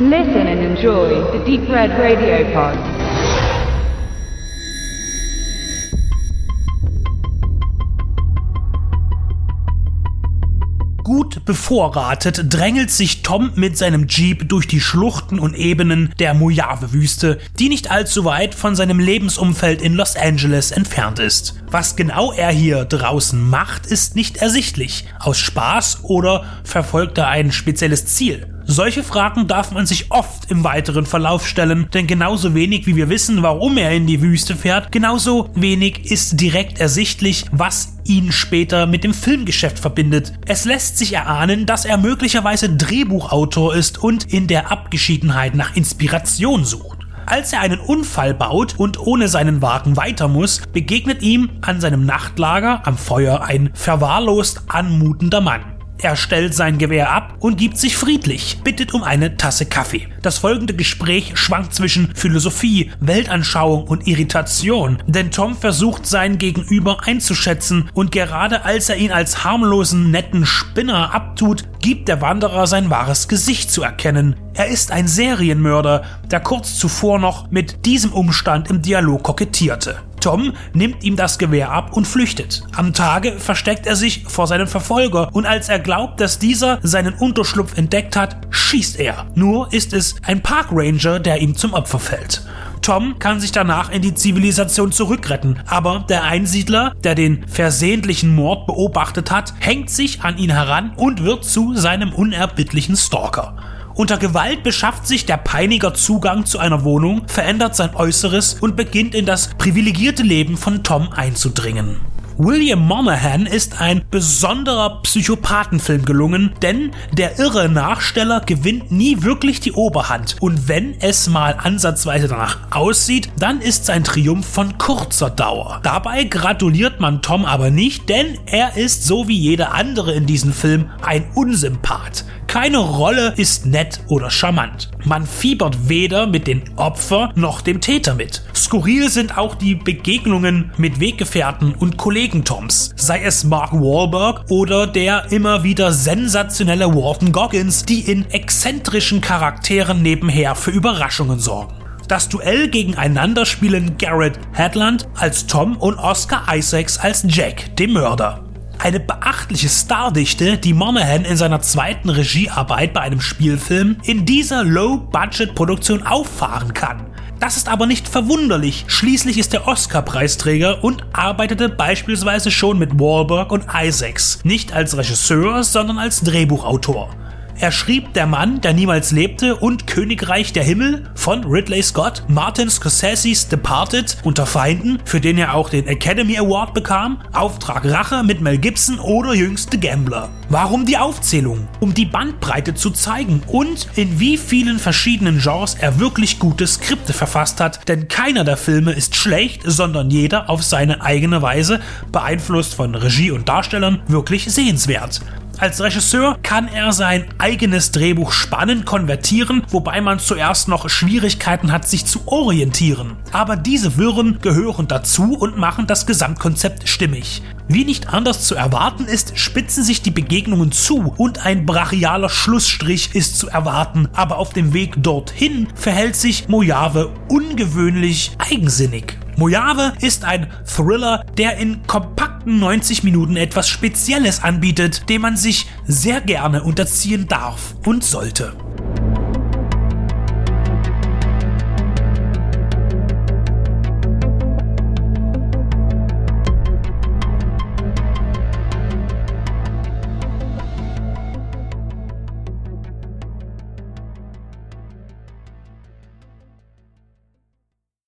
Listen and enjoy the Deep Red Radio Pod. Gut bevorratet drängelt sich Tom mit seinem Jeep durch die Schluchten und Ebenen der Mojave-Wüste, die nicht allzu weit von seinem Lebensumfeld in Los Angeles entfernt ist. Was genau er hier draußen macht, ist nicht ersichtlich. Aus Spaß oder verfolgt er ein spezielles Ziel? Solche Fragen darf man sich oft im weiteren Verlauf stellen, denn genauso wenig wie wir wissen, warum er in die Wüste fährt, genauso wenig ist direkt ersichtlich, was ihn später mit dem Filmgeschäft verbindet. Es lässt sich erahnen, dass er möglicherweise Drehbuchautor ist und in der Abgeschiedenheit nach Inspiration sucht. Als er einen Unfall baut und ohne seinen Wagen weiter muss, begegnet ihm an seinem Nachtlager am Feuer ein verwahrlost anmutender Mann. Er stellt sein Gewehr ab und gibt sich friedlich, bittet um eine Tasse Kaffee. Das folgende Gespräch schwankt zwischen Philosophie, Weltanschauung und Irritation, denn Tom versucht sein Gegenüber einzuschätzen und gerade als er ihn als harmlosen, netten Spinner abtut, gibt der Wanderer sein wahres Gesicht zu erkennen. Er ist ein Serienmörder, der kurz zuvor noch mit diesem Umstand im Dialog kokettierte. Tom nimmt ihm das Gewehr ab und flüchtet. Am Tage versteckt er sich vor seinem Verfolger und als er glaubt, dass dieser seinen Unterschlupf entdeckt hat, schießt er. Nur ist es ein Parkranger, der ihm zum Opfer fällt. Tom kann sich danach in die Zivilisation zurückretten, aber der Einsiedler, der den versehentlichen Mord beobachtet hat, hängt sich an ihn heran und wird zu seinem unerbittlichen Stalker. Unter Gewalt beschafft sich der Peiniger Zugang zu einer Wohnung, verändert sein Äußeres und beginnt in das privilegierte Leben von Tom einzudringen. William Monahan ist ein besonderer Psychopathenfilm gelungen, denn der irre Nachsteller gewinnt nie wirklich die Oberhand und wenn es mal ansatzweise danach aussieht, dann ist sein Triumph von kurzer Dauer. Dabei gratuliert man Tom aber nicht, denn er ist so wie jeder andere in diesem Film ein Unsympath. Keine Rolle ist nett oder charmant. Man fiebert weder mit den Opfer noch dem Täter mit. Skurril sind auch die Begegnungen mit Weggefährten und Kollegen Toms, sei es Mark Wahlberg oder der immer wieder sensationelle Walton Goggins, die in exzentrischen Charakteren nebenher für Überraschungen sorgen. Das Duell gegeneinander spielen Garrett Hedlund als Tom und Oscar Isaacs als Jack, dem Mörder. Eine beachtliche Stardichte, die Monahan in seiner zweiten Regiearbeit bei einem Spielfilm in dieser Low-Budget-Produktion auffahren kann. Das ist aber nicht verwunderlich. Schließlich ist er Oscar-Preisträger und arbeitete beispielsweise schon mit Wahlberg und Isaacs. Nicht als Regisseur, sondern als Drehbuchautor. Er schrieb Der Mann, der niemals lebte und Königreich der Himmel von Ridley Scott, Martin Scorsese's Departed unter Feinden, für den er auch den Academy Award bekam, Auftrag Rache mit Mel Gibson oder jüngste Gambler. Warum die Aufzählung? Um die Bandbreite zu zeigen und in wie vielen verschiedenen Genres er wirklich gute Skripte verfasst hat, denn keiner der Filme ist schlecht, sondern jeder auf seine eigene Weise, beeinflusst von Regie und Darstellern, wirklich sehenswert. Als Regisseur kann er sein eigenes Drehbuch spannend konvertieren, wobei man zuerst noch Schwierigkeiten hat, sich zu orientieren. Aber diese Wirren gehören dazu und machen das Gesamtkonzept stimmig. Wie nicht anders zu erwarten ist, spitzen sich die Begegnungen zu und ein brachialer Schlussstrich ist zu erwarten, aber auf dem Weg dorthin verhält sich Mojave ungewöhnlich eigensinnig. Mojave ist ein Thriller, der in kompakten 90 Minuten etwas Spezielles anbietet, dem man sich sehr gerne unterziehen darf und sollte.